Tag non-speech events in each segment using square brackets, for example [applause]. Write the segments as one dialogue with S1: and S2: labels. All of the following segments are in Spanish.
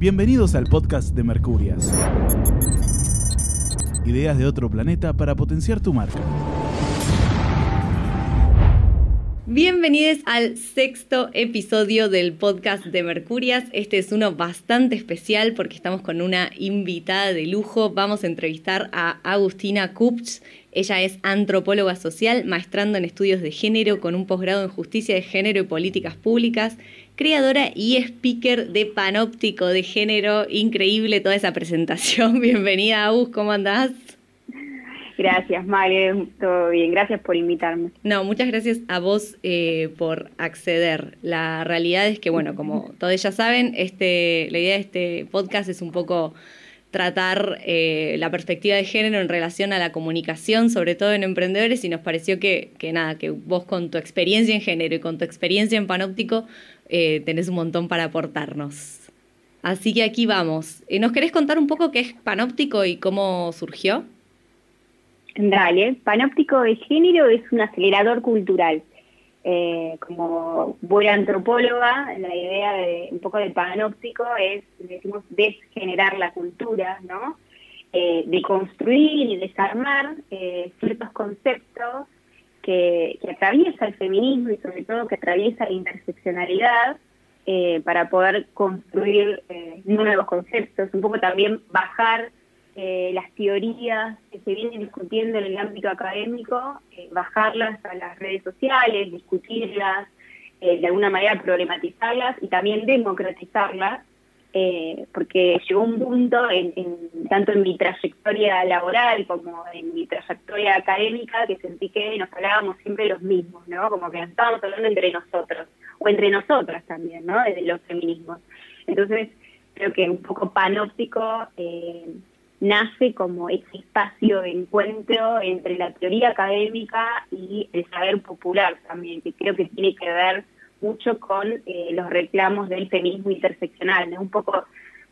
S1: Bienvenidos al podcast de Mercurias. Ideas de otro planeta para potenciar tu marca.
S2: Bienvenidos al sexto episodio del podcast de Mercurias. Este es uno bastante especial porque estamos con una invitada de lujo. Vamos a entrevistar a Agustina Kupch. Ella es antropóloga social, maestrando en estudios de género con un posgrado en justicia de género y políticas públicas, creadora y speaker de Panóptico de Género. Increíble toda esa presentación. [laughs] Bienvenida, Agus, ¿cómo andás?
S3: Gracias, Male, todo bien. Gracias por invitarme.
S2: No, muchas gracias a vos eh, por acceder. La realidad es que, bueno, como todos ya saben, este, la idea de este podcast es un poco tratar eh, la perspectiva de género en relación a la comunicación, sobre todo en emprendedores, y nos pareció que, que nada, que vos con tu experiencia en género y con tu experiencia en panóptico eh, tenés un montón para aportarnos. Así que aquí vamos. ¿Nos querés contar un poco qué es panóptico y cómo surgió?
S3: Dale, Panóptico de Género es un acelerador cultural. Eh, como buena antropóloga, la idea de un poco del panóptico es, decimos, desgenerar la cultura, ¿no? Eh, de construir y desarmar eh, ciertos conceptos que, que, atraviesa el feminismo y sobre todo que atraviesa la interseccionalidad eh, para poder construir eh, nuevos conceptos, un poco también bajar eh, las teorías que se vienen discutiendo en el ámbito académico, eh, bajarlas a las redes sociales, discutirlas, eh, de alguna manera problematizarlas y también democratizarlas, porque llegó un punto, en, en, tanto en mi trayectoria laboral como en mi trayectoria académica, que sentí que nos hablábamos siempre los mismos, ¿no? Como que nos estábamos hablando entre nosotros, o entre nosotras también, ¿no? De los feminismos. Entonces, creo que un poco panóptico eh, nace como ese espacio de encuentro entre la teoría académica y el saber popular también, que creo que tiene que ver mucho con eh, los reclamos del feminismo interseccional, ¿no? un poco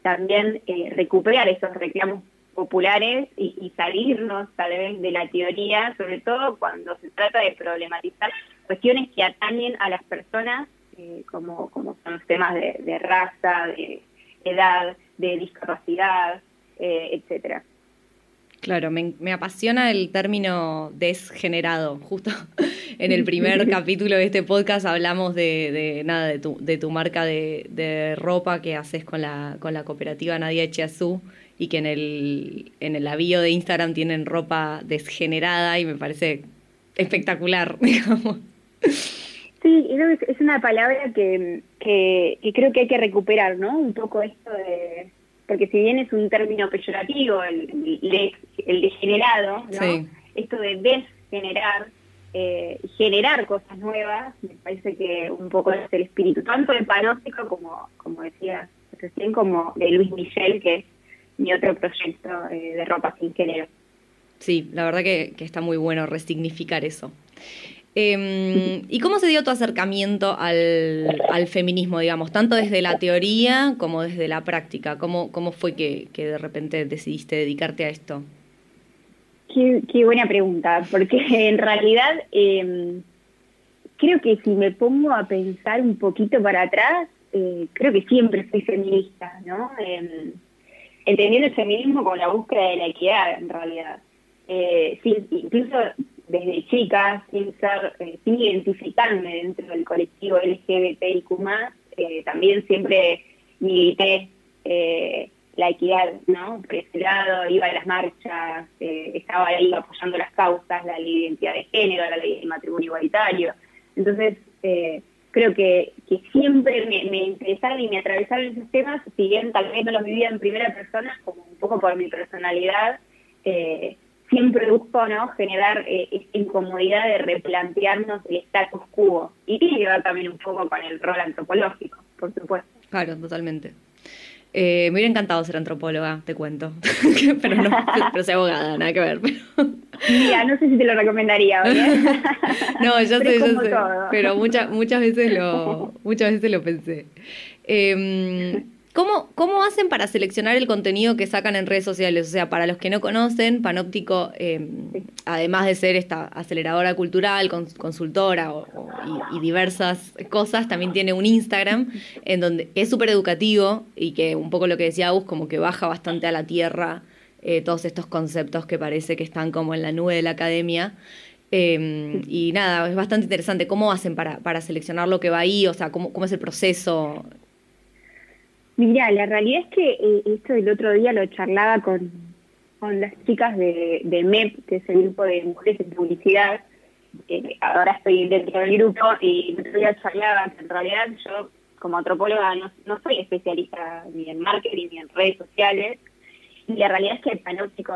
S3: también eh, recuperar esos reclamos populares y, salirnos tal vez de la teoría, sobre todo cuando se trata de problematizar cuestiones que atañen a las personas, eh, como, como son los temas de, de raza, de edad, de discapacidad, eh, etcétera.
S2: Claro, me, me, apasiona el término desgenerado. Justo [laughs] en el primer [laughs] capítulo de este podcast hablamos de, de nada de tu, de tu marca de, de, ropa que haces con la, con la cooperativa Nadia Echiazú y que en el, en el avío de Instagram tienen ropa desgenerada y me parece espectacular, [laughs] digamos.
S3: Sí, es una palabra que, que, que creo que hay que recuperar, ¿no? Un poco esto de porque si bien es un término peyorativo, el, el, el degenerado, ¿no? sí. esto de desgenerar, eh, generar cosas nuevas, me parece que un poco es el espíritu, tanto de Panóptico como, como decía recién, como de Luis Michel, que es mi otro proyecto eh, de ropa sin género.
S2: Sí, la verdad que, que está muy bueno resignificar eso. Eh, ¿Y cómo se dio tu acercamiento al, feminismo, digamos, tanto desde la teoría como desde la práctica? ¿Cómo, cómo fue que, de repente decidiste dedicarte a esto?
S3: Qué, buena pregunta, porque [laughs] en realidad eh, creo que si me pongo a pensar un poquito para atrás, eh, creo que siempre fui feminista, ¿no? Eh, entendiendo el feminismo como la búsqueda de la equidad, en realidad. Eh, sí, incluso desde chica, sin ser, eh, sin identificarme dentro del colectivo LGBTIQ+, eh, también siempre milité eh, la equidad, ¿no? Por iba a las marchas, eh, estaba ahí apoyando las causas, la ley de identidad de género, la ley del matrimonio igualitario. Entonces, eh, creo que, que siempre me, me, interesaron y me atravesaron esos temas, si bien tal vez no los vivía en primera persona, como un poco por mi personalidad, eh, siempre busco ¿no? generar eh, esta incomodidad de replantearnos el status quo. Y tiene que ver también un poco con el rol antropológico, por supuesto.
S2: Claro, totalmente. Eh, me hubiera encantado ser antropóloga, te cuento. [laughs] pero no, pero soy abogada, nada que ver. Pero...
S3: Mira, no sé si te lo recomendaría, ¿eh? [laughs]
S2: no, ya sé, ya sé. Todo. Pero muchas muchas veces lo, [laughs] muchas veces lo pensé. Eh, ¿Cómo, ¿Cómo hacen para seleccionar el contenido que sacan en redes sociales? O sea, para los que no conocen, Panóptico, em, además de ser esta aceleradora cultural, consultora y, diversas cosas, también tiene un Instagram [laughs] en donde es súper educativo y que un poco lo que decía Agus, como que baja bastante a la tierra eh, todos estos conceptos que parece que están como en la nube de la academia. Em, y nada, es bastante interesante. ¿Cómo hacen para, para seleccionar lo que va ahí? O sea, ¿cómo, cómo es el proceso?
S3: Mira, la realidad es que eh, esto del otro día lo charlaba con, con las chicas de, de MEP, que es el grupo de mujeres en publicidad. ahora estoy dentro del grupo y el otro día charlaba que en realidad yo, como antropóloga, no, no soy especialista ni en marketing ni en redes sociales. Y la realidad es que el panóptico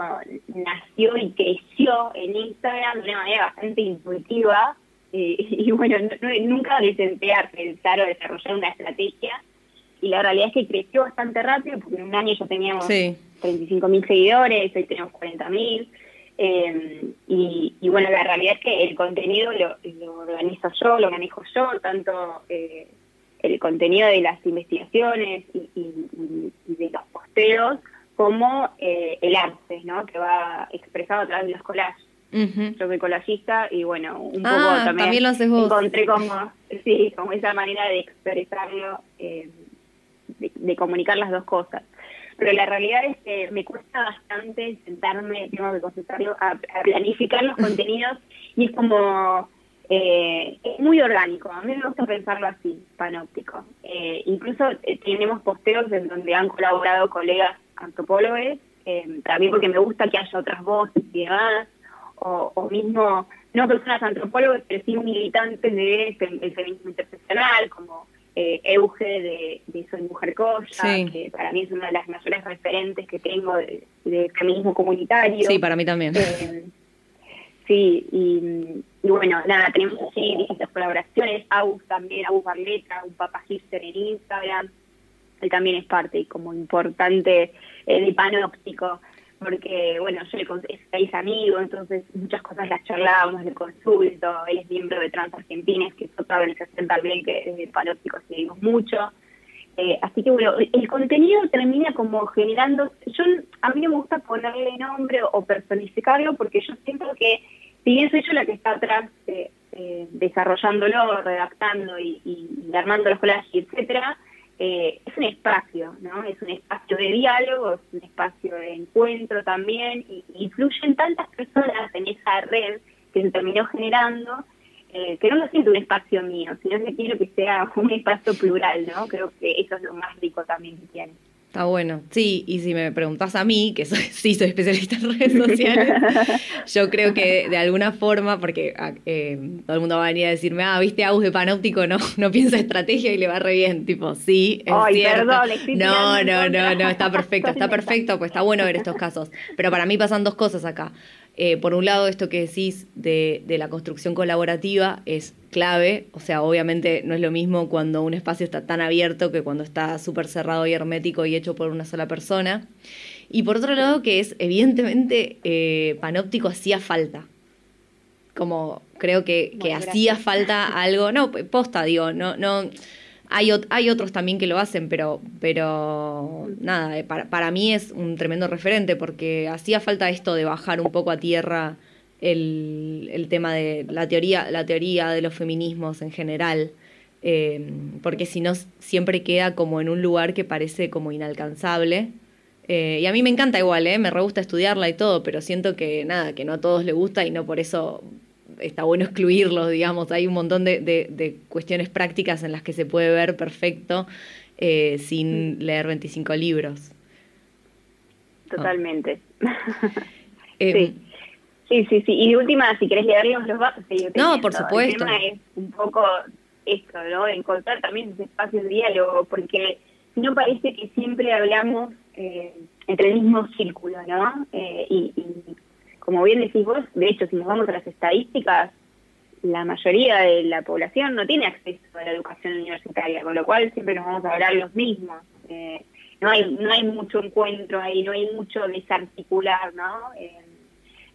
S3: nació y creció en Instagram de una manera bastante intuitiva. Eh, [laughs] y bueno, nunca me senté a pensar o desarrollar una estrategia y la realidad es que creció bastante rápido, porque en un año ya teníamos 35 mil seguidores, hoy tenemos 40 mil. Eh, y, bueno, la realidad es que el contenido lo, organizo yo, lo manejo yo, tanto eh, el contenido de las investigaciones y, de los posteos, como eh, el arte, ¿no? Que va expresado a través de los collages. Yo soy collagista y bueno, un poco
S2: ah,
S3: también,
S2: lo haces vos.
S3: encontré como, sí, como esa manera de expresarlo eh, de, comunicar las dos cosas. Pero la realidad es que me cuesta bastante sentarme, tengo que concentrarlo, a, planificar los contenidos y es como, eh, es muy orgánico. A mí me gusta pensarlo así, panóptico. Eh, incluso eh, tenemos posteos en donde han colaborado colegas antropólogos, también porque me gusta que haya otras voces y demás, o, mismo, no personas antropólogos, pero sí militantes del feminismo interseccional, como eh, Euge de, de, Soy Mujer Cosa, que para mí es una de las mayores referentes que tengo de, feminismo comunitario.
S2: Sí, para mí también.
S3: Eh, sí, y, bueno, nada, tenemos así distintas colaboraciones, Agus también, Agus Barleta, un papá hipster en Instagram, él también es parte como importante eh, de panóptico porque, bueno, yo le es amigo, entonces muchas cosas las charlábamos, le consulto, él es miembro de Trans Argentines, que es otra organización también que es de panóptico seguimos mucho. Eh, así que bueno, el contenido termina como generando, yo a mí me gusta ponerle nombre o personificarlo porque yo siento que si bien soy yo la que está atrás eh, eh, desarrollándolo, redactando y, y, armando los collages, etcétera, eh, es un espacio, ¿no? Es un espacio de diálogo, es un espacio de encuentro también, y influyen tantas personas en esa red que se terminó generando, eh, que no lo siento un espacio mío, sino que quiero que sea [laughs] un espacio plural, ¿no? Creo que eso es lo más rico también que tiene.
S2: Está bueno, sí, y si me preguntas a mí, que soy, [laughs] sí soy especialista en redes sociales, [laughs] yo creo que de alguna forma, porque ah, eh, todo el mundo va a venir a decirme, ah, viste Agus de Panóptico, no, no piensa estrategia y le va re bien, tipo, sí, es
S3: Ay, Perdón,
S2: no, no, no, no, está perfecto, [laughs] está perfecto, pues está bueno ver estos casos. Pero para mí pasan dos cosas acá. Eh, por un lado, esto que decís de, de, la construcción colaborativa es clave, o sea, obviamente no es lo mismo cuando un espacio está tan abierto que cuando está súper cerrado y hermético y hecho por una sola persona. Y por otro lado, que es, evidentemente, eh, Panóptico hacía falta. Como creo que, que hacía falta algo, no, posta, digo, no, no hay, otros también que lo hacen, pero, pero nada, eh, para, mí es un tremendo referente porque hacía falta esto de bajar un poco a tierra el, el tema de la teoría, la teoría de los feminismos en general. Eh, porque si no siempre queda como en un lugar que parece como inalcanzable. Eh, y a mí me encanta igual, ¿eh? me re gusta estudiarla y todo, pero siento que nada, que no a todos les gusta y no por eso está bueno excluirlos, digamos. Hay un montón de, de, cuestiones prácticas en las que se puede ver perfecto eh, sin leer 25 libros.
S3: Totalmente. [laughs] Eh, sí. sí. Sí, sí, Y de última, si querés leerlos, los vas a seguir
S2: No, por supuesto.
S3: El tema es un poco esto, ¿no? Encontrar también ese espacio de diálogo, porque no parece que siempre hablamos eh, entre el mismo círculo, ¿no? y, como bien decís vos, de hecho, si nos vamos a las estadísticas, la mayoría de la población no tiene acceso a la educación universitaria, con lo cual siempre nos vamos a hablar los mismos. Eh, no hay no hay mucho encuentro ahí, no hay mucho desarticular, ¿no? Eh,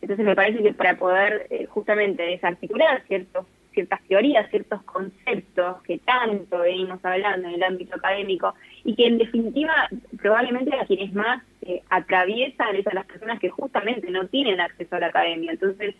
S3: entonces me parece que para poder eh, justamente desarticular ciertos ciertas teorías, ciertos conceptos que tanto venimos hablando en el ámbito académico y que en definitiva probablemente a quienes más eh, atraviesan es a las personas que justamente no tienen acceso a la academia. Entonces,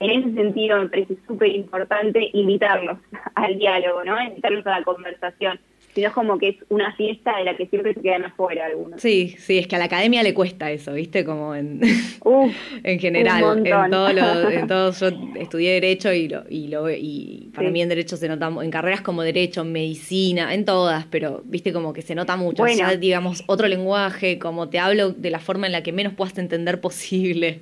S3: en ese sentido me parece súper importante invitarlos [laughs] al diálogo, ¿no? Invitarlos a la conversación sino es como que es una fiesta de la que siempre se quedan afuera algunos.
S2: Sí, sí, es que a la academia le cuesta eso, ¿viste? Como en, [laughs] en general, en todos los, en [laughs] todos, yo estudié Derecho y lo, y lo, y para mí en Derecho se nota, en carreras como Derecho, medicina, en todas, pero viste como que se nota mucho, bueno. ya digamos otro lenguaje, como te hablo de la forma en la que menos puedas entender posible.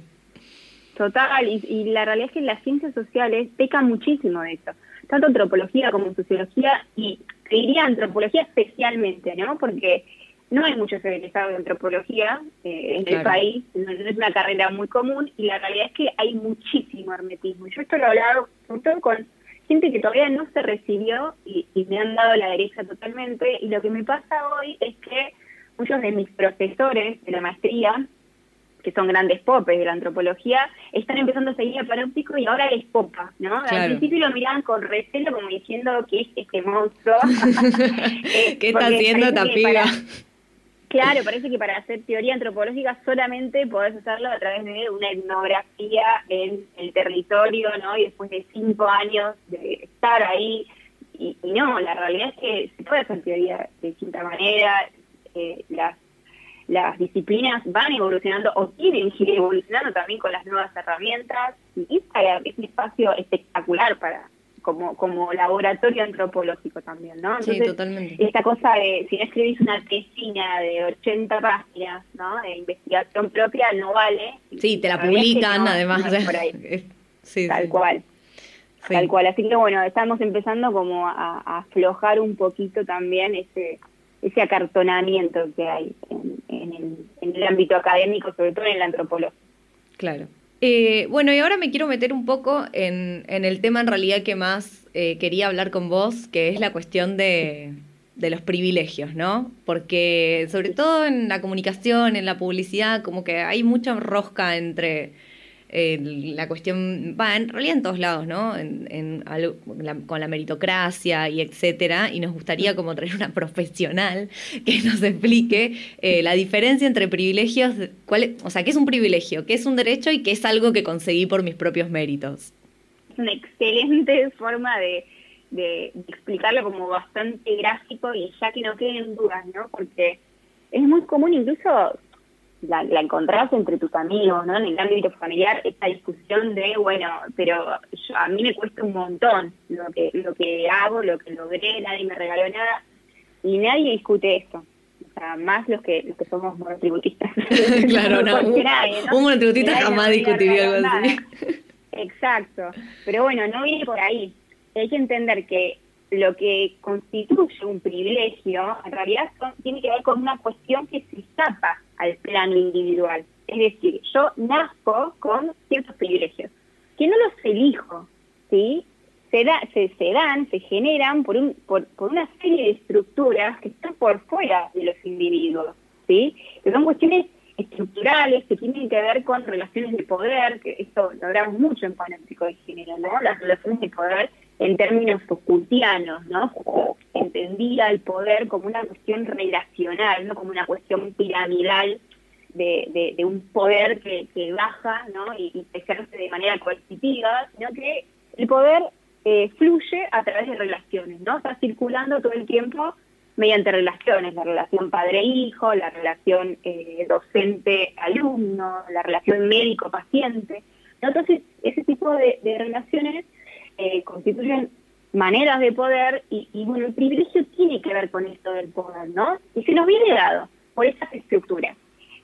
S3: Total, y, y la realidad es que las ciencias sociales pecan muchísimo de eso tanto antropología como sociología y te diría antropología especialmente, ¿no? Porque no hay muchos egresados de antropología eh, en el país, no, es una carrera muy común y la realidad es que hay muchísimo hermetismo. Yo esto lo he hablado sobre todo con gente que todavía no se recibió y, y me han dado la derecha totalmente y lo que me pasa hoy es que muchos de mis profesores de la maestría que son grandes popes de la antropología, están empezando a seguir a Panóptico y ahora les popa, ¿no? Al principio lo miraban con recelo como diciendo que es este monstruo. [laughs]
S2: Eh, ¿Qué está haciendo esta piba?
S3: Claro, parece que para hacer teoría antropológica solamente podés hacerlo a través de una etnografía en el territorio, ¿no? Y después de cinco años de estar ahí. Y, no, la realidad es que se puede hacer teoría de distinta manera. Eh, las las disciplinas van evolucionando o quieren ir evolucionando también con las nuevas herramientas. Y Instagram es un espacio espectacular para como, como laboratorio antropológico también, ¿no?
S2: sí, totalmente.
S3: Esta cosa de, si no escribís una tesina de 80 páginas, ¿no? De investigación propia, no vale.
S2: Sí, te la publican, además.
S3: sí, Tal cual. Tal cual. Así que bueno, estamos empezando como a, a aflojar un poquito también ese ese acartonamiento que hay en, el, ámbito académico, sobre todo en la antropología.
S2: Claro. Eh, bueno, y ahora me quiero meter un poco en, el tema en realidad que más eh, quería hablar con vos, que es la cuestión de, de los privilegios, ¿no? Porque sobre todo en la comunicación, en la publicidad, como que hay mucha rosca entre la cuestión, va, en realidad en todos lados, ¿no? En, con la meritocracia y etcétera, y nos gustaría como traer una profesional que nos explique eh, la diferencia entre privilegios, cuál, o sea, qué es un privilegio, qué es un derecho y qué es algo que conseguí por mis propios méritos.
S3: Es una excelente forma de explicarlo como bastante gráfico y ya que no queden dudas, ¿no? Porque es muy común incluso la, la encontrás entre tus amigos, ¿no? En el ámbito familiar, esta discusión de, bueno, pero yo, a mí me cuesta un montón lo que, lo que hago, lo que logré, nadie me regaló nada, y nadie discute esto. O sea, más los que, los que somos monotributistas. [laughs] [laughs]
S2: claro, no, un, un monotributista jamás discutiría algo así.
S3: Exacto. Pero bueno, no viene por ahí. Hay que entender que lo que constituye un privilegio, en realidad tiene que ver con una cuestión que se escapa al plano individual. Es decir, yo nazco con ciertos privilegios, que no los elijo, ¿sí? Se, da, se dan, se generan por, un, por, por una serie de estructuras que están por fuera de los individuos, ¿sí? Que son cuestiones estructurales que tienen que ver con relaciones de poder, que esto lo hablamos mucho en panóptico de género, ¿no? Las relaciones de poder en términos foucaultianos, ¿no? entendía el poder como una cuestión relacional, no como una cuestión piramidal de, de, un poder que, que baja, ¿no? Y, y, ejerce de manera coercitiva, sino que el poder eh, fluye a través de relaciones, ¿no? Está circulando todo el tiempo mediante relaciones, la relación padre-hijo, la relación eh, docente-alumno, la relación médico-paciente. Entonces, ese tipo de, de relaciones eh, constituyen maneras de poder y, bueno, el privilegio tiene que ver con esto del poder, ¿no? Y se nos viene dado por esas estructuras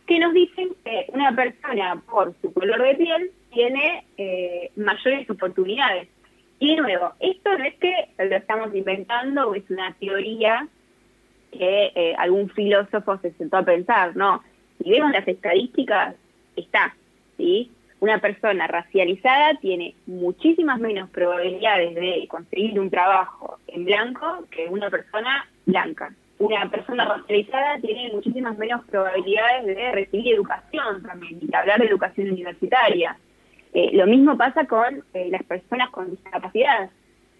S3: que nos dicen que una persona por su color de piel tiene eh, mayores oportunidades. Y de nuevo, esto no es que lo estamos inventando o es una teoría que eh, algún filósofo se sentó a pensar, no. Si vemos las estadísticas, está, ¿sí? Una persona racializada tiene muchísimas menos probabilidades de conseguir un trabajo en blanco que una persona blanca. Una persona racializada tiene muchísimas menos probabilidades de recibir educación también, y hablar de educación universitaria. Eh, lo mismo pasa con eh, las personas con discapacidad.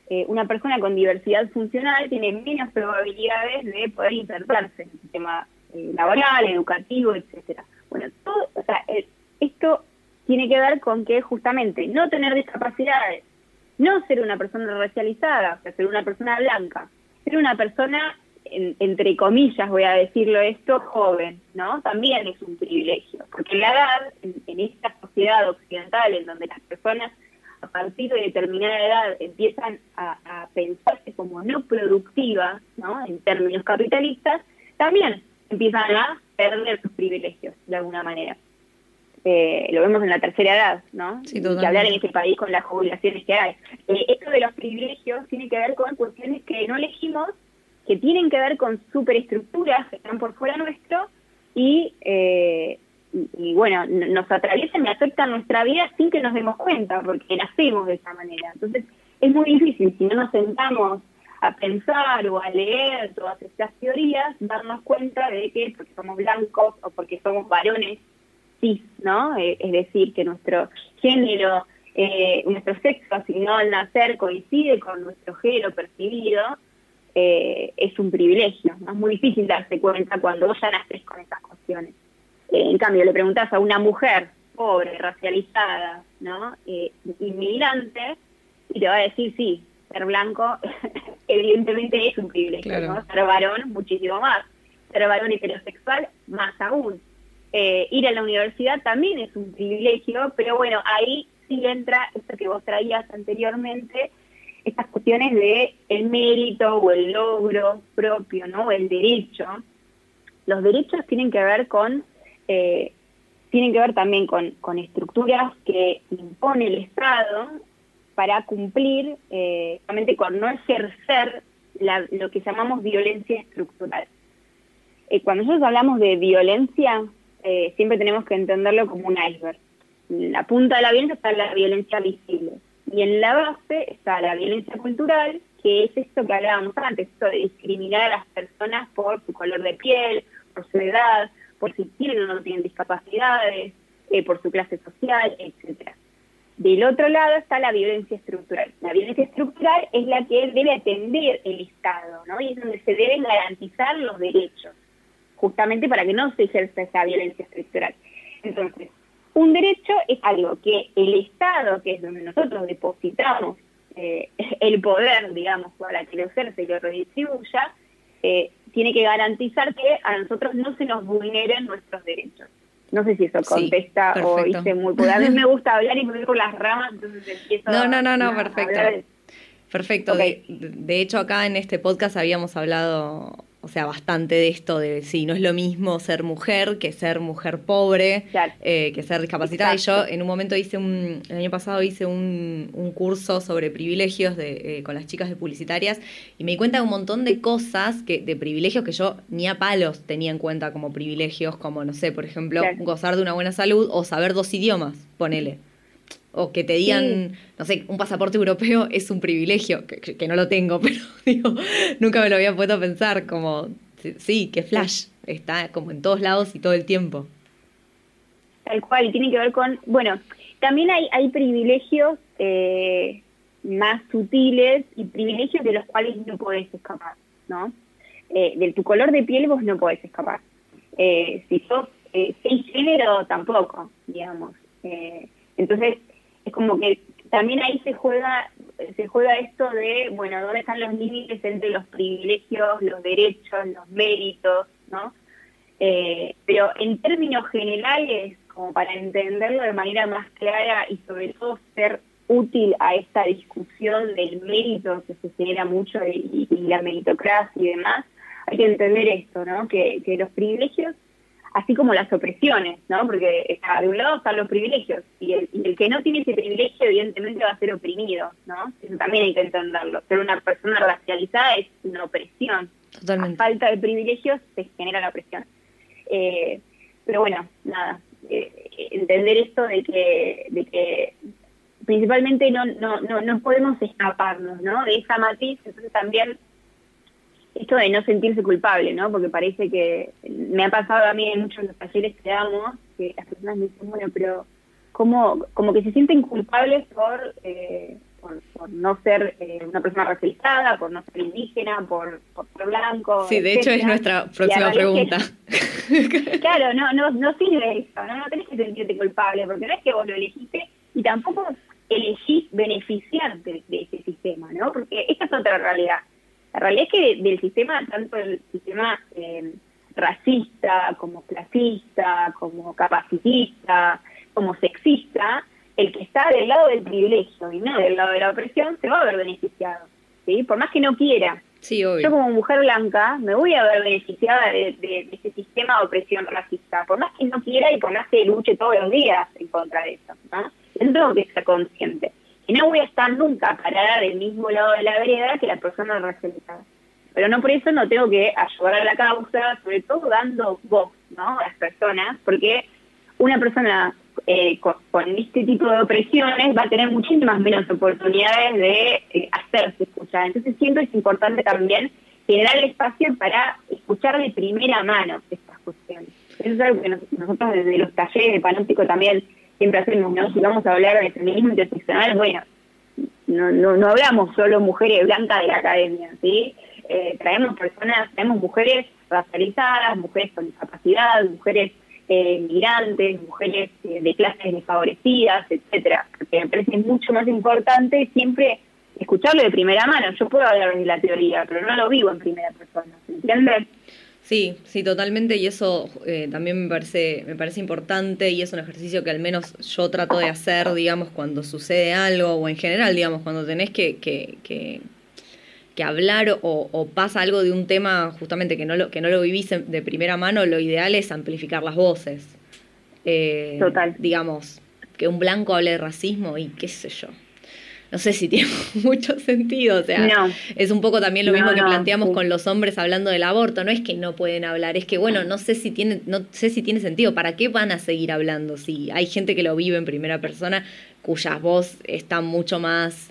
S3: eh, una persona con diversidad funcional tiene menos probabilidades de poder insertarse en el sistema laboral, educativo, etcétera. Bueno, todo, o sea, esto tiene que ver con que justamente no tener discapacidades, no ser una persona racializada, o sea, ser una persona blanca, ser una persona, entre comillas voy a decirlo esto, joven, ¿no? También es un privilegio, porque la edad, en esta sociedad occidental en donde las personas a partir de determinada edad empiezan a, pensarse como no productivas, ¿no? En términos capitalistas, también empiezan a perder sus privilegios de alguna manera. Eh, lo vemos en la tercera edad, ¿no?
S2: Sí,
S3: que hablar en este país con las jubilaciones que hay. Eh, esto de los privilegios tiene que ver con cuestiones que no elegimos, que tienen que ver con superestructuras que están por fuera nuestro y eh, y, bueno, nos atraviesan y afectan nuestra vida sin que nos demos cuenta, porque nacemos de esa manera. Entonces, es muy difícil, si no nos sentamos a pensar o a leer todas estas teorías, darnos cuenta de que porque somos blancos o porque somos varones, sí, ¿no? Eh, es decir, que nuestro género, eh, nuestro sexo asignado al nacer coincide con nuestro género percibido, eh, es un privilegio. ¿no? Es muy difícil darse cuenta cuando vos ya naces con esas cuestiones. Eh, en cambio, le preguntas a una mujer pobre, racializada, ¿no? Inmigrante, y te va a decir, sí, ser blanco [laughs] evidentemente es un privilegio, ¿no? Ser varón, muchísimo más. Ser varón heterosexual, más aún. Eh, ir a la universidad también es un privilegio, pero bueno, ahí sí entra esto que vos traías anteriormente, estas cuestiones de el mérito o el logro propio, ¿no? El derecho. Los derechos tienen que ver con eh, tienen que ver también con, con, estructuras que impone el Estado para cumplir, eh, con no ejercer lo que llamamos violencia estructural. Eh, cuando nosotros hablamos de violencia, eh, siempre tenemos que entenderlo como un iceberg. La punta de la violencia está la violencia visible. Y en la base está la violencia cultural, que es esto que hablábamos antes, esto de discriminar a las personas por su color de piel, por su edad, por si tienen o no tienen discapacidades, eh, por su clase social, etcétera. Del otro lado está la violencia estructural. La violencia estructural es la que debe atender el Estado, ¿no? Y es donde se deben garantizar los derechos, justamente para que no se ejerza esa violencia estructural. Entonces, un derecho es algo que el Estado, que es donde nosotros depositamos eh, [laughs] el poder, digamos, para que lo ejerce y lo redistribuya, eh, tiene que garantizar que a nosotros no se nos vulneren nuestros derechos. No sé si eso contesta o hice muy... A mí me gusta hablar y me voy por las ramas, entonces empiezo
S2: No, no, no, no, perfecto. Perfecto. de, hecho, acá en este podcast habíamos hablado o sea, bastante de esto de si no es lo mismo ser mujer que ser mujer pobre, eh, que ser discapacitada. Y yo en un momento hice un, el año pasado hice un, un curso sobre privilegios de, eh, con las chicas de publicitarias y me di cuenta de un montón de cosas, que, de privilegios que yo ni a palos tenía en cuenta como privilegios, como, no sé, por ejemplo, gozar de una buena salud o saber dos idiomas, ponele o que te digan, no sé, un pasaporte europeo [laughs] es un privilegio, que, no lo tengo, [laughs] pero digo, nunca me lo había puesto a pensar, como, sí, que Flash está como en todos lados y todo el tiempo.
S3: Tal cual, y tiene que ver con, bueno, también hay, hay privilegios eh, más sutiles y privilegios de los cuales no podés escapar, ¿no? Eh, de tu color de piel vos no podés escapar. Eh, si sos eh, sin género, tampoco, digamos. entonces, es como que también ahí se juega se juega esto de, bueno, dónde están los límites entre los privilegios, los derechos, los méritos, ¿no? Eh, pero en términos generales, como para entenderlo de manera más clara y sobre todo ser útil a esta discusión del mérito que se genera mucho y, y la meritocracia y demás, hay que entender esto, ¿no? Que, que los privilegios así como las opresiones, ¿no? Porque está, de un lado están los privilegios y el, que no tiene ese privilegio evidentemente va a ser oprimido, ¿no? Eso también hay que entenderlo. Ser una persona racializada es una opresión.
S2: Totalmente.
S3: A falta de privilegios se genera la opresión. Eh, pero bueno, nada, eh, entender esto de que, de que principalmente no, no, no, no podemos escaparnos, ¿no? De esa matiz, entonces también esto de no sentirse culpable, ¿no? Porque parece que me ha pasado a mí en muchos de los talleres que damos, que las personas me dicen, bueno, pero ¿cómo, como que se sienten culpables por, eh, por, no ser eh, una persona racializada, por no ser indígena, por, por ser blanco.
S2: Sí, de hecho es nuestra próxima pregunta. [laughs]
S3: claro, no, no, no sirve eso, ¿no? no tenés que sentirte culpable, porque no es que vos lo elegiste y tampoco elegís beneficiarte de ese sistema, ¿no? Porque esta es otra realidad. La realidad es que del sistema, tanto el sistema eh, racista como clasista, como capacitista, como sexista, el que está del lado del privilegio y no del lado de la opresión se va a ver beneficiado, ¿sí? Por más que no quiera.
S2: Sí, obvio.
S3: Yo como mujer blanca me voy a ver beneficiada de, de, ese sistema de opresión racista, por más que no quiera y por más que luche todos los días en contra de eso, ¿no? Yo tengo que ser consciente. No voy a estar nunca parada del mismo lado de la vereda que la persona racializada. Pero no por eso no tengo que ayudar a la causa, sobre todo dando voz ¿no? a las personas, porque una persona eh, con, este tipo de opresiones va a tener muchísimas menos oportunidades de eh, hacerse escuchar. Entonces siento que es importante también generar el espacio para escuchar de primera mano estas cuestiones. Eso es algo que nosotros desde los talleres de Panóptico también siempre hacemos, ¿no? Si vamos a hablar de feminismo interseccional, bueno, no, no, no hablamos solo mujeres blancas de la academia, ¿sí? Eh, traemos personas, traemos mujeres racializadas, mujeres con discapacidad, mujeres eh, migrantes, mujeres eh, de clases desfavorecidas, etcétera. Porque me parece mucho más importante siempre escucharlo de primera mano. Yo puedo hablar de la teoría, pero no lo vivo en primera persona, ¿entiendes?
S2: Sí, sí, totalmente, y eso eh, también me parece, me parece importante y es un ejercicio que al menos yo trato de hacer, digamos, cuando sucede algo o en general, digamos, cuando tenés que, que, que, que hablar o, pasa algo de un tema justamente que no lo, que no lo vivís de primera mano, lo ideal es amplificar las voces.
S3: Eh, Total.
S2: Digamos, que un blanco hable de racismo y qué sé yo no sé si [laughs] tiene mucho sentido. O sea, es un poco también lo mismo que planteamos con los hombres hablando del aborto. No es que no pueden hablar, es que bueno, no sé si tiene, no sé si tiene sentido. ¿Para qué van a seguir hablando? Si hay gente que lo vive en primera persona, cuya voz está mucho más,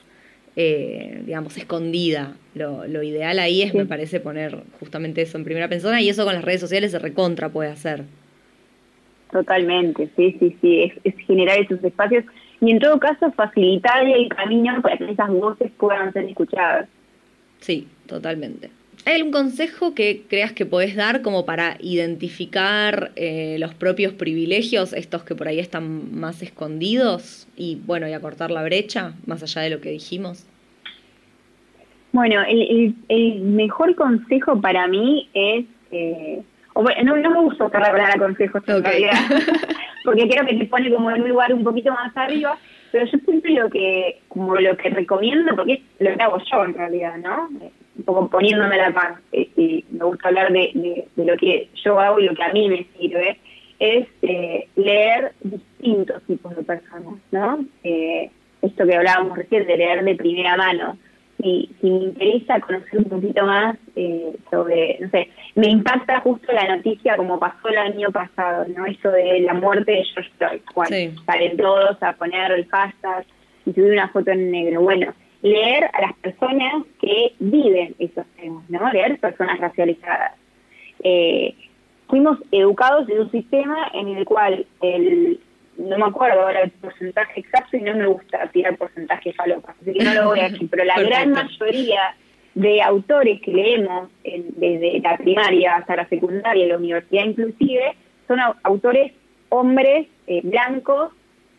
S2: eh, digamos, escondida. Lo, lo ideal ahí es, me parece, poner justamente eso en primera persona y eso con las redes sociales se recontra puede hacer.
S3: Totalmente, sí, sí, sí, es generar esos espacios y en todo caso facilitar el camino para que esas voces puedan ser escuchadas.
S2: Sí, totalmente. ¿Hay algún consejo que creas que podés dar como para identificar eh, los propios privilegios, estos que por ahí están más escondidos, y bueno, y acortar la brecha, más allá de lo que dijimos?
S3: Bueno, el, el, mejor consejo para mí es, eh, no, no me gusta usar la palabra consejo okay. [laughs] porque creo que te pone como en un lugar un poquito más arriba, pero yo siempre lo que, como lo que recomiendo, porque es lo que hago yo en realidad, ¿no? Un poco poniéndome la eh, y me gusta hablar de, de, lo que yo hago y lo que a mí me sirve, es eh, leer distintos tipos de personas, ¿no? Eh, esto que hablábamos recién, de leer de primera mano, si, si me interesa conocer un poquito más eh, sobre, no sé, me impacta justo la noticia como pasó el año pasado, ¿no? Eso de la muerte de George Floyd, cuando salen todos a poner el hashtag y subir una foto en negro. Bueno, leer a las personas que viven esos temas, ¿no? Leer personas racializadas. Eh, fuimos educados en un sistema en el cual el no me acuerdo ahora el porcentaje exacto y no me gusta tirar porcentajes falopas, así que no lo voy a decir, pero la [laughs] gran mayoría de autores que leemos desde la primaria hasta la secundaria, la universidad inclusive, son autores hombres eh, blancos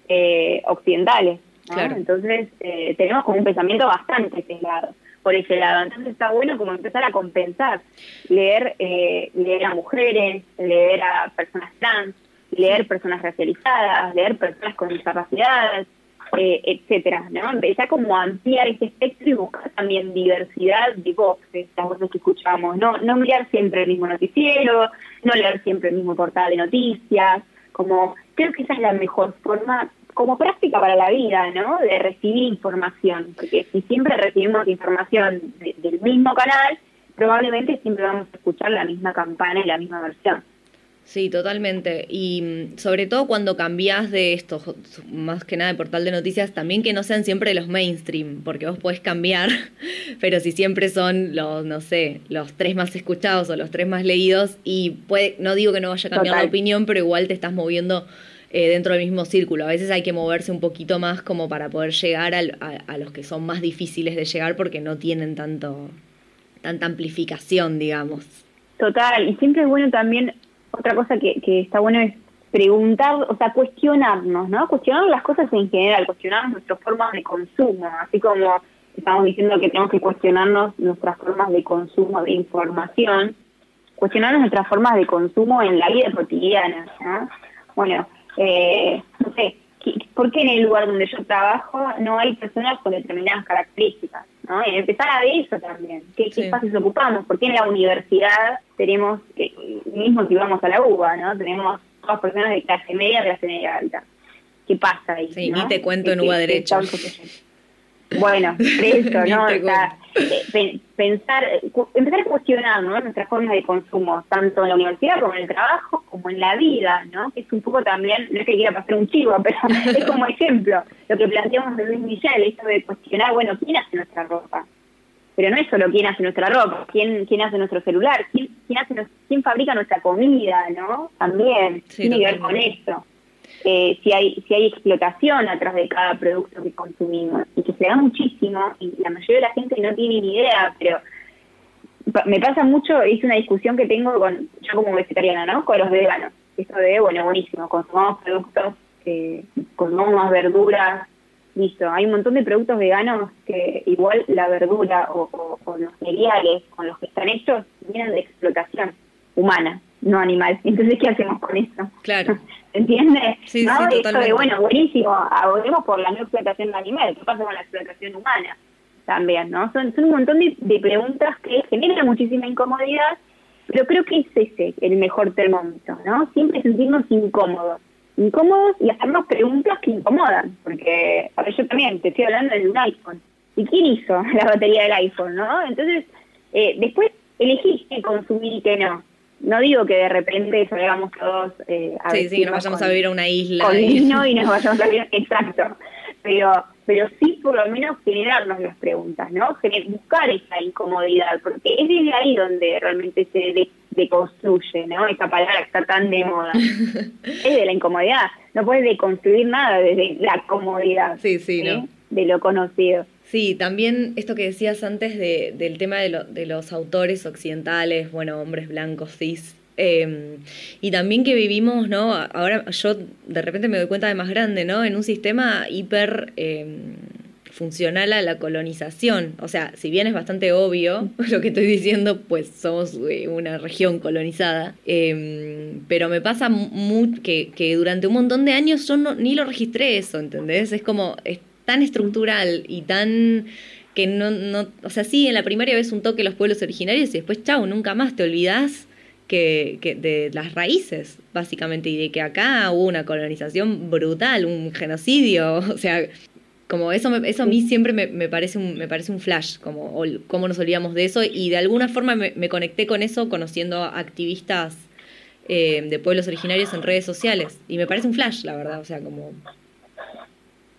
S3: eh, occidentales. Entonces eh, tenemos como un pensamiento bastante sesgado por ese lado. Entonces está bueno como empezar a compensar, leer, leer a mujeres, leer a personas trans, leer personas racializadas, leer personas con discapacidades, eh, etcétera, ¿no? Empezar como a ampliar ese espectro y buscar también diversidad de voces, las voces que escuchamos, no, no mirar siempre el mismo noticiero, no leer siempre el mismo portal de noticias, como creo que esa es la mejor forma como práctica para la vida, ¿no? De recibir información, porque si siempre recibimos información del mismo canal, probablemente siempre vamos a escuchar la misma campana y la misma versión.
S2: Sí, totalmente. Y mm, sobre todo cuando cambias de esto, más que nada de portal de noticias, también que no sean siempre los mainstream, porque vos podés cambiar, [laughs] pero si siempre son los, no sé, los tres más escuchados o los tres más leídos, y puede, no digo que no vaya a cambiar la opinión, pero igual te estás moviendo eh, dentro del mismo círculo. A veces hay que moverse un poquito más como para poder llegar a, los que son más difíciles de llegar porque no tienen tanto tanta amplificación, digamos.
S3: Total, y siempre es bueno también, otra cosa que, que está bueno es preguntar, o sea, cuestionarnos, ¿no? Cuestionar las cosas en general, cuestionar nuestras formas de consumo, así como estamos diciendo que tenemos que cuestionarnos nuestras formas de consumo de información, cuestionarnos nuestras formas de consumo en la vida cotidiana, ¿no? Bueno, eh, no sé, ¿por qué en el lugar donde yo trabajo no hay personas con determinadas características? ¿no? Y empezar a ver eso también, ¿qué, espacios ocupamos? ¿Por qué en la universidad tenemos, eh, mismo si vamos a la UBA, ¿no? tenemos todas personas de clase media, clase media alta? ¿Qué pasa ahí?
S2: Sí, ni te cuento en UBA Derecho.
S3: Bueno, [laughs] eso, ¿no? Eh, pensar, empezar a cuestionar ¿no? nuestras formas de consumo, tanto en la universidad como en el trabajo, como en la vida, ¿no? Que es un poco también, no es que quiera pasar un chivo, [laughs] pero es como ejemplo lo que planteamos de Luis Michel, esto de cuestionar, bueno, ¿quién hace nuestra ropa? Pero no es solo quién hace nuestra ropa, quién, quién hace nuestro celular, quién, quién, hace, quién fabrica nuestra comida, ¿no? También tiene que ver con eso eh, si hay si hay explotación atrás de cada producto que consumimos y que se da muchísimo y la mayoría de la gente no tiene ni idea, pero me pasa mucho, es una discusión que tengo con yo como vegetariana, ¿no? Con los veganos. Esto de, bueno, buenísimo, consumamos productos, eh, consumamos más verduras, listo. Hay un montón de productos veganos que igual la verdura o, o los cereales con los que están hechos vienen de explotación humana no animal. Entonces, ¿qué hacemos con eso?
S2: Claro. [laughs]
S3: ¿Entiendes? Sí, ¿No? Sí, Eso de, bueno, buenísimo, abordemos por la no explotación de animal. ¿Qué pasa con la explotación humana? También, ¿no? Son, son un montón de, preguntas que generan muchísima incomodidad, pero creo que es ese el mejor termómetro, ¿no? Siempre sentirnos incómodos. Incómodos y hacernos preguntas que incomodan, porque, a ver, yo también te estoy hablando de un iPhone. ¿Y quién hizo [laughs] la batería del iPhone, no? Entonces, eh, después elegís qué consumir y qué no no digo que de repente salgamos todos
S2: eh, a Sí, sí, que nos vayamos a vivir a una isla.
S3: Con y... y nos [laughs] vayamos a vivir, exacto. Pero, pero sí por lo menos generarnos las preguntas, ¿no? buscar esa incomodidad, porque es desde ahí donde realmente se deconstruye, ¿no? Esa palabra que está tan de moda. [laughs] es de la incomodidad. No puedes deconstruir nada desde la comodidad.
S2: Sí, sí, ¿no?
S3: De lo conocido.
S2: Sí, también esto que decías antes de, del tema de, lo, de, los autores occidentales, bueno, hombres blancos, cis, em, y también que vivimos, ¿no? Ahora yo de repente me doy cuenta de más grande, ¿no? En un sistema hiper em, funcional a la colonización. O sea, si bien es bastante obvio [laughs] lo que estoy diciendo, pues somos eh, una región colonizada, em, pero me pasa que, que, durante un montón de años yo no, ni lo registré eso, ¿entendés? Es como tan estructural y tan que no, no, o sea, sí, en la primaria ves un toque de los pueblos originarios y después, chau, nunca más te olvidas que, que, de las raíces, básicamente, y de que acá hubo una colonización brutal, un genocidio, [laughs] o sea, como eso, eso a mí siempre me, me, parece, un, me parece un flash, como cómo nos olvidamos de eso, y de alguna forma me, me conecté con eso conociendo activistas eh, de pueblos originarios en redes sociales, y me parece un flash, la verdad, o sea, como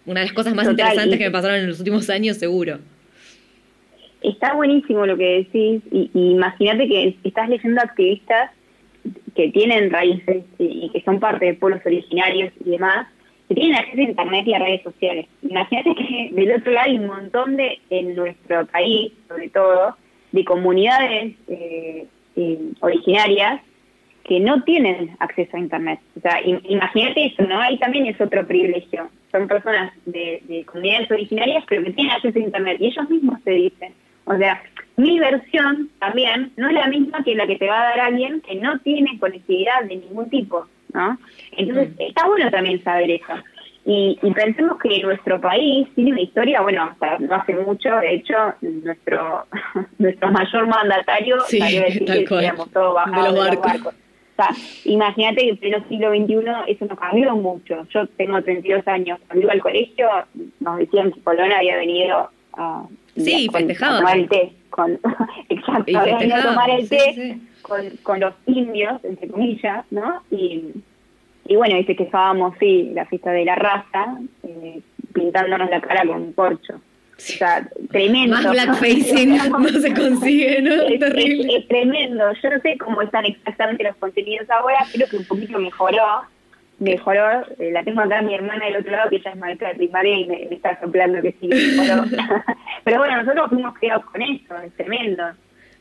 S2: una de las cosas más interesantes que me pasaron en los últimos años, seguro.
S3: Está buenísimo lo que decís, y, imagínate que estás leyendo activistas que tienen raíces y, que son parte de pueblos originarios y demás, que tienen acceso a Internet y a redes sociales. Imagínate que del otro lado hay un montón de, en nuestro país, sobre todo, de comunidades eh, eh, originarias que no tienen acceso a Internet. O sea, imagínate eso, ¿no? Ahí también es otro privilegio. Son personas de, comunidades originarias, pero que tienen acceso a Internet. Y ellos mismos te dicen. O sea, mi versión también no es la misma que la que te va a dar alguien que no tiene conectividad de ningún tipo, ¿no? Entonces, mm. está bueno también saber eso. Y, pensemos que nuestro país tiene una historia, bueno, hasta no hace mucho, de hecho, nuestro [laughs] nuestro mayor mandatario
S2: sí, salió a decir que
S3: todos bajados de los barcos. O sea, imagínate que en pleno siglo XXI eso no cambió mucho. Yo tengo 32 años. Cuando iba al colegio nos decían que Colón había venido a,
S2: sí,
S3: a tomar el té. Con, [laughs] exacto, había venido a tomar el té Con, con los indios, entre comillas, ¿no? Y, y bueno, y se quejábamos, sí, la fiesta de la raza, eh, pintándonos la cara con un porcho. O sea, tremendo.
S2: Más blackfacing [laughs] no se consigue, ¿no? Es, terrible.
S3: Es, tremendo. Yo no sé cómo están exactamente los contenidos ahora, creo que un poquito mejoró, mejoró. Eh, la tengo acá mi hermana del otro lado, que ella es maestra de primaria y me, está soplando que sí mejoró. [laughs] Pero bueno, nosotros fuimos criados con eso, es tremendo.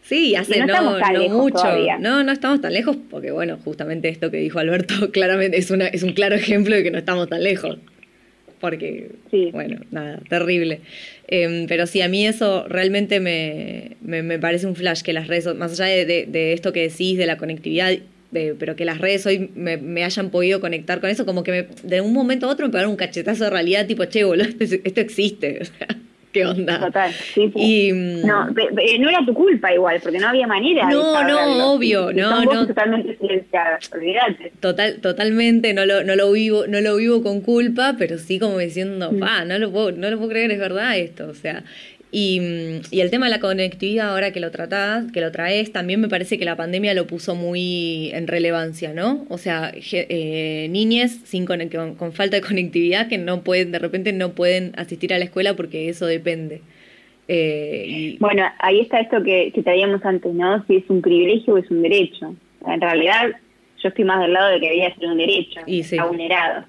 S2: Sí, hace no, no, mucho. No, no estamos tan lejos porque, bueno, justamente esto que dijo Alberto [laughs] claramente es, una, es un claro ejemplo de que no estamos tan lejos. Porque, bueno, nada, terrible. Em, pero sí, a mí eso realmente me, me, parece un flash, que las redes, más allá de, de, esto que decís, de la conectividad, pero que las redes hoy me, me, hayan podido conectar con eso, como que de un momento a otro me pegaron un cachetazo de realidad, tipo, che, boludo, esto, [laughs] esto existe. [laughs] Qué onda.
S3: Total, sí. Y, mm, no, no era tu culpa igual, porque no había manera.
S2: No, no, obvio, no, no.
S3: Totalmente olvídate.
S2: Total, totalmente, no lo, no lo vivo, no lo vivo con culpa, pero sí como diciendo, mm. pa, no lo puedo, no lo puedo creer, es verdad esto, o sea. Y, y, el tema de la conectividad, ahora que lo tratás, que lo traes, también me parece que la pandemia lo puso muy en relevancia, ¿no? O sea, eh, niñas sin con, con, falta de conectividad que no pueden, de repente no pueden asistir a la escuela porque eso depende.
S3: Eh, Bueno, ahí está esto que, que traíamos antes, ¿no? Si es un privilegio o es un derecho. En realidad, yo estoy más del lado de que debía ser un derecho, y está vulnerado.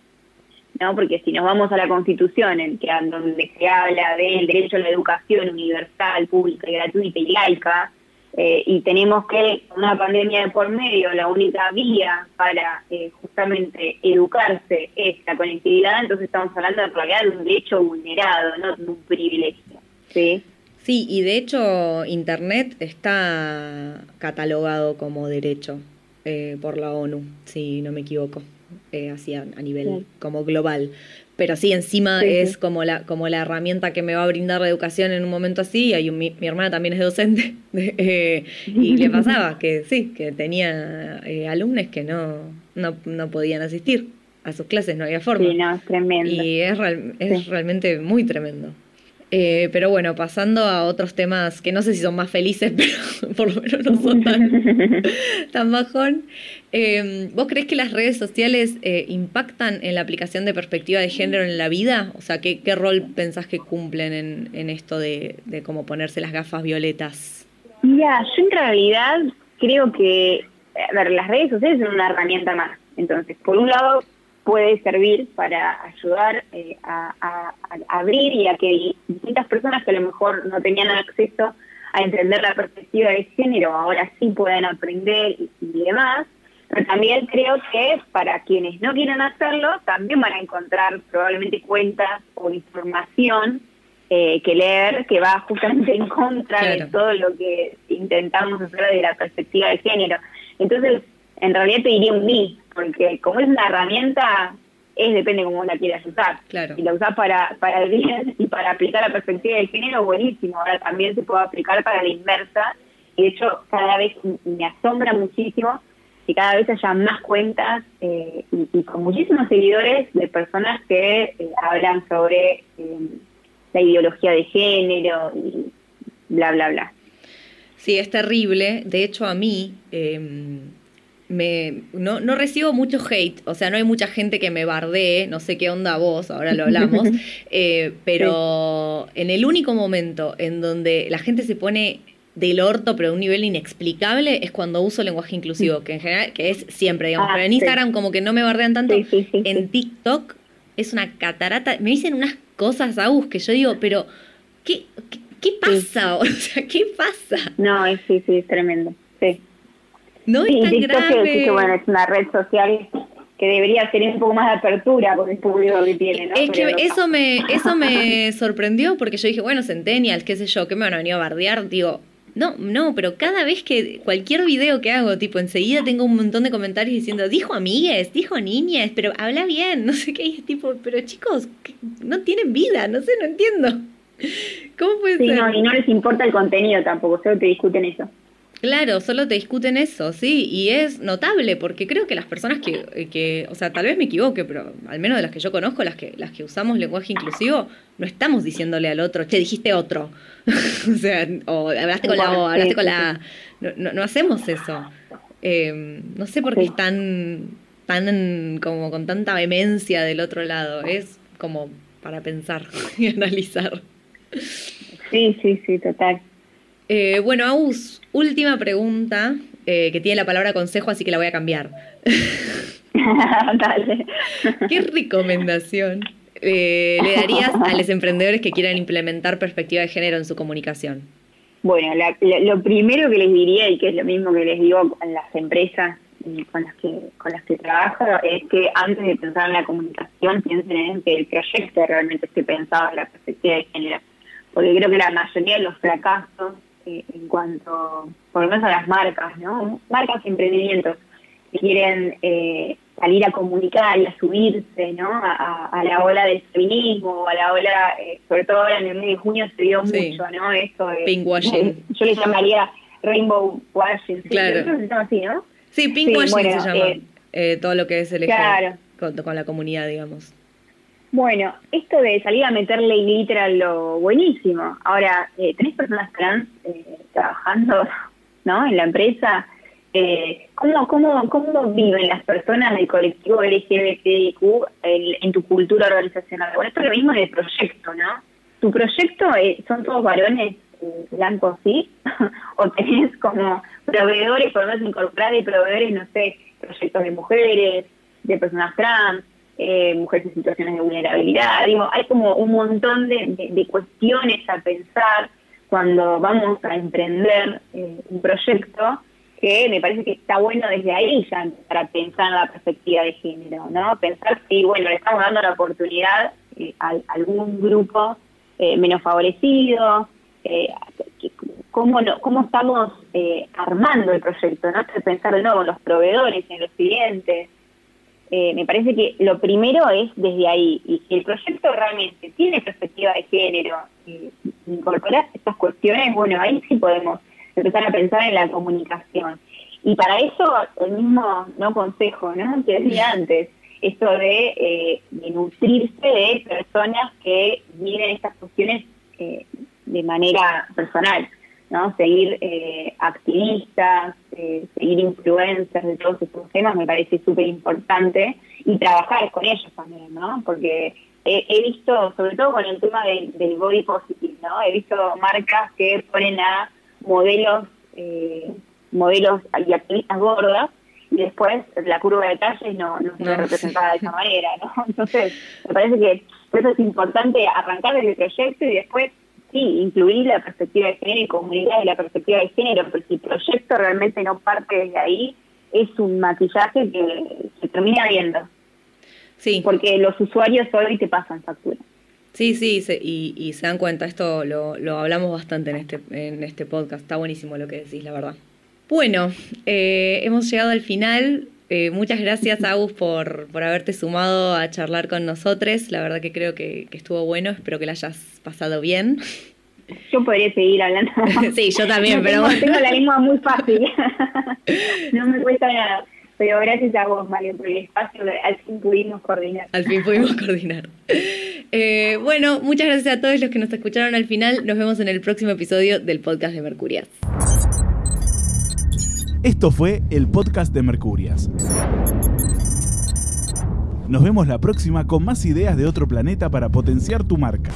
S3: ¿No? Porque si nos vamos a la Constitución, en que donde se habla del derecho a la educación universal, pública y gratuita y laica, eh, y tenemos que una pandemia de por medio, la única vía para eh, justamente educarse es la conectividad, entonces estamos hablando de de un derecho vulnerado, no de un privilegio. ¿sí?
S2: Sí, y de hecho Internet está catalogado como derecho eh, por la ONU, si no me equivoco eh, así a, nivel como global. Pero sí, encima es Como, la, como la herramienta que me va a brindar la educación en un momento así. Y mi, mi, hermana también es docente [laughs] eh, y le pasaba que sí, que tenía eh, alumnos que no, no, no podían asistir a sus clases, no había forma.
S3: Sí, no, es tremendo.
S2: Y es, es realmente muy tremendo. Eh, pero bueno, pasando a otros temas que no sé si son más felices, [laughs] pero por lo menos no son tan, [laughs] tan bajón. Eh, ¿Vos crees que las redes sociales eh, impactan en la aplicación de perspectiva de género en la vida? O sea, ¿qué, qué rol pensás que cumplen en, en esto de, de cómo ponerse las gafas violetas?
S3: Mira, yo en realidad creo que, a ver, las redes sociales son una herramienta más. Entonces, por un lado, puede servir para ayudar eh, a, abrir y a que distintas personas que a lo mejor no tenían acceso a entender la perspectiva de género ahora sí puedan aprender y, demás. Pero también creo que para quienes no quieran hacerlo, también van a encontrar probablemente cuentas o información eh, que leer que va justamente en contra de todo lo que intentamos hacer de la perspectiva de género. Entonces, en realidad te diría un mí, porque como es una herramienta, es depende cómo la quieras usar.
S2: Claro.
S3: Si la usas para, para el bien [laughs] y para aplicar la perspectiva del género, buenísimo. Ahora también se puede aplicar para la inversa. Y de hecho, cada vez me asombra muchísimo que cada vez haya más cuentas eh, y, con muchísimos seguidores de personas que eh, hablan sobre eh, la ideología de género y bla, bla, bla.
S2: Sí, es terrible. De hecho, a mí, em, me, no, no, recibo mucho hate, o sea, no hay mucha gente que me bardee, no sé qué onda vos, ahora lo hablamos, [laughs] eh, pero en el único momento en donde la gente se pone del orto, pero a un nivel inexplicable, es cuando uso lenguaje inclusivo, que en general, que es siempre, digamos, ah, pero en Instagram como que no me bardean tanto, en TikTok es una catarata, me dicen unas cosas, Agus, que yo digo, pero, ¿qué, qué, pasa? [laughs] O sea, ¿qué pasa?
S3: No, sí, sí, es tremendo, sí.
S2: No es tan grave.
S3: Que, bueno, es una red social que debería tener un poco más de apertura con el público que tiene, ¿no?
S2: Es que eso me, eso me [laughs] sorprendió porque yo dije, bueno, Centennials, qué sé yo, ¿qué me van a venir a bardear? Digo, no, no, pero cada vez que cualquier video que hago, tipo, enseguida tengo un montón de comentarios diciendo, dijo amigues, dijo niñas, pero habla bien, [laughs] no sé qué, y es tipo, pero chicos, no tienen vida, no sé, no entiendo. [laughs] ¿Cómo puede
S3: sí,
S2: ser?
S3: No, y no les importa el contenido tampoco, solo te discuten eso.
S2: Claro, solo te discuten eso, sí, y es notable porque creo que las personas que, que, o sea, tal vez me equivoque, pero al menos de las que yo conozco, las que, las que usamos lenguaje inclusivo, no estamos diciéndole al otro, che, dijiste otro, [laughs] o sea, o hablaste con la O, hablaste con la no, no, hacemos eso. Eh, no sé por qué es tan, tan, como con tanta vehemencia del otro lado, es como para pensar [laughs] y analizar.
S3: Sí, sí, sí, total.
S2: Eh, bueno, Aus, última pregunta, eh, que tiene la palabra consejo, así que la voy a cambiar. [laughs]
S3: Dale.
S2: ¿Qué recomendación eh, le darías a los emprendedores que quieran implementar perspectiva de género en su comunicación?
S3: Bueno, lo primero que les diría, y que es lo mismo que les digo en las empresas con las que con las que trabajo, es que antes de pensar en la comunicación piensen en que el proyecto realmente esté pensado en la perspectiva de género. Porque creo que la mayoría de los fracasos eh, en cuanto, por lo menos a las marcas, ¿no? Marcas y emprendimientos que quieren eh, salir a comunicar y a subirse, ¿no? A, la ola del feminismo, a la ola, eh, sobre todo ahora en el mes de junio se vio mucho, ¿no? Esto de,
S2: Pinkwashing. [laughs]
S3: yo le llamaría rainbow washing, ¿sí?
S2: Claro.
S3: se llama así, ¿no?
S2: Sí, pinkwashing se llama. Eh, todo lo que es el
S3: claro.
S2: con, con la comunidad, digamos.
S3: Bueno, esto de salir a meterle glitter a lo buenísimo. Ahora, eh, tenés personas trans eh, trabajando, [laughs] ¿no? En la empresa. Eh, ¿cómo, cómo, ¿Cómo viven las personas del colectivo LGBTIQ en, en tu cultura organizacional? Bueno, esto es lo mismo del proyecto, ¿no? Tu proyecto eh, son todos varones eh, blancos, ¿sí? [laughs] o tenés como proveedores, podemos incorporar de proveedores, no sé, proyectos de mujeres, de personas trans, eh, mujeres en situaciones de vulnerabilidad. Digo, hay como un montón de, cuestiones a pensar cuando vamos a emprender eh, un proyecto que me parece que está bueno desde ahí ya para pensar en la perspectiva de género, ¿no? Pensar si, bueno, le estamos dando la oportunidad eh, a, algún grupo menos favorecido, cómo, no, cómo estamos armando el proyecto, ¿no? Pensar de nuevo en los proveedores, en los clientes, eh, me parece que lo primero es desde ahí, y si el proyecto realmente tiene perspectiva de género, y incorporar estas cuestiones, bueno, ahí sí podemos empezar a pensar en la comunicación. Y para eso, el mismo no consejo, ¿no? Que decía antes, esto de, eh, de nutrirse de personas que viven estas cuestiones eh, de manera personal. ¿No? Seguir eh, activistas, eh, seguir influencers de todos estos temas me parece súper importante y trabajar con ellos también, ¿no? Porque he, visto, sobre todo con el tema del body positive, ¿no? He visto marcas que ponen a modelos, eh, modelos y activistas gordas y después la curva de talles no, no se ve representada de esa manera, ¿no? [laughs] Entonces, me parece que eso es importante arrancar desde el proyecto y después sí, incluir la perspectiva de género y comunidad de la perspectiva de género, pero si el proyecto realmente no parte desde ahí, es un maquillaje que se termina viendo.
S2: Sí.
S3: Porque los usuarios hoy te pasan factura.
S2: Sí, sí, y, y, se dan cuenta, esto lo, lo hablamos bastante en este, en este podcast, está buenísimo lo que decís, la verdad. Bueno, eh, hemos llegado al final. Eh, muchas gracias, Agus, por, por haberte sumado a charlar con nosotros. La verdad que creo que, estuvo bueno. Espero que la hayas pasado bien.
S3: Yo podría seguir hablando. [laughs]
S2: sí, yo también, pero...
S3: Tengo, tengo la lengua muy fácil. [laughs] no me cuesta nada. Pero gracias a vos, Mario, por el espacio. Al fin pudimos coordinar.
S2: Al fin pudimos coordinar. Eh, bueno, muchas gracias a todos los que nos escucharon al final. Nos vemos en el próximo episodio del podcast de Mercurias.
S1: Esto fue el podcast de Mercurias. Nos vemos la próxima con más ideas de otro planeta para potenciar tu marca.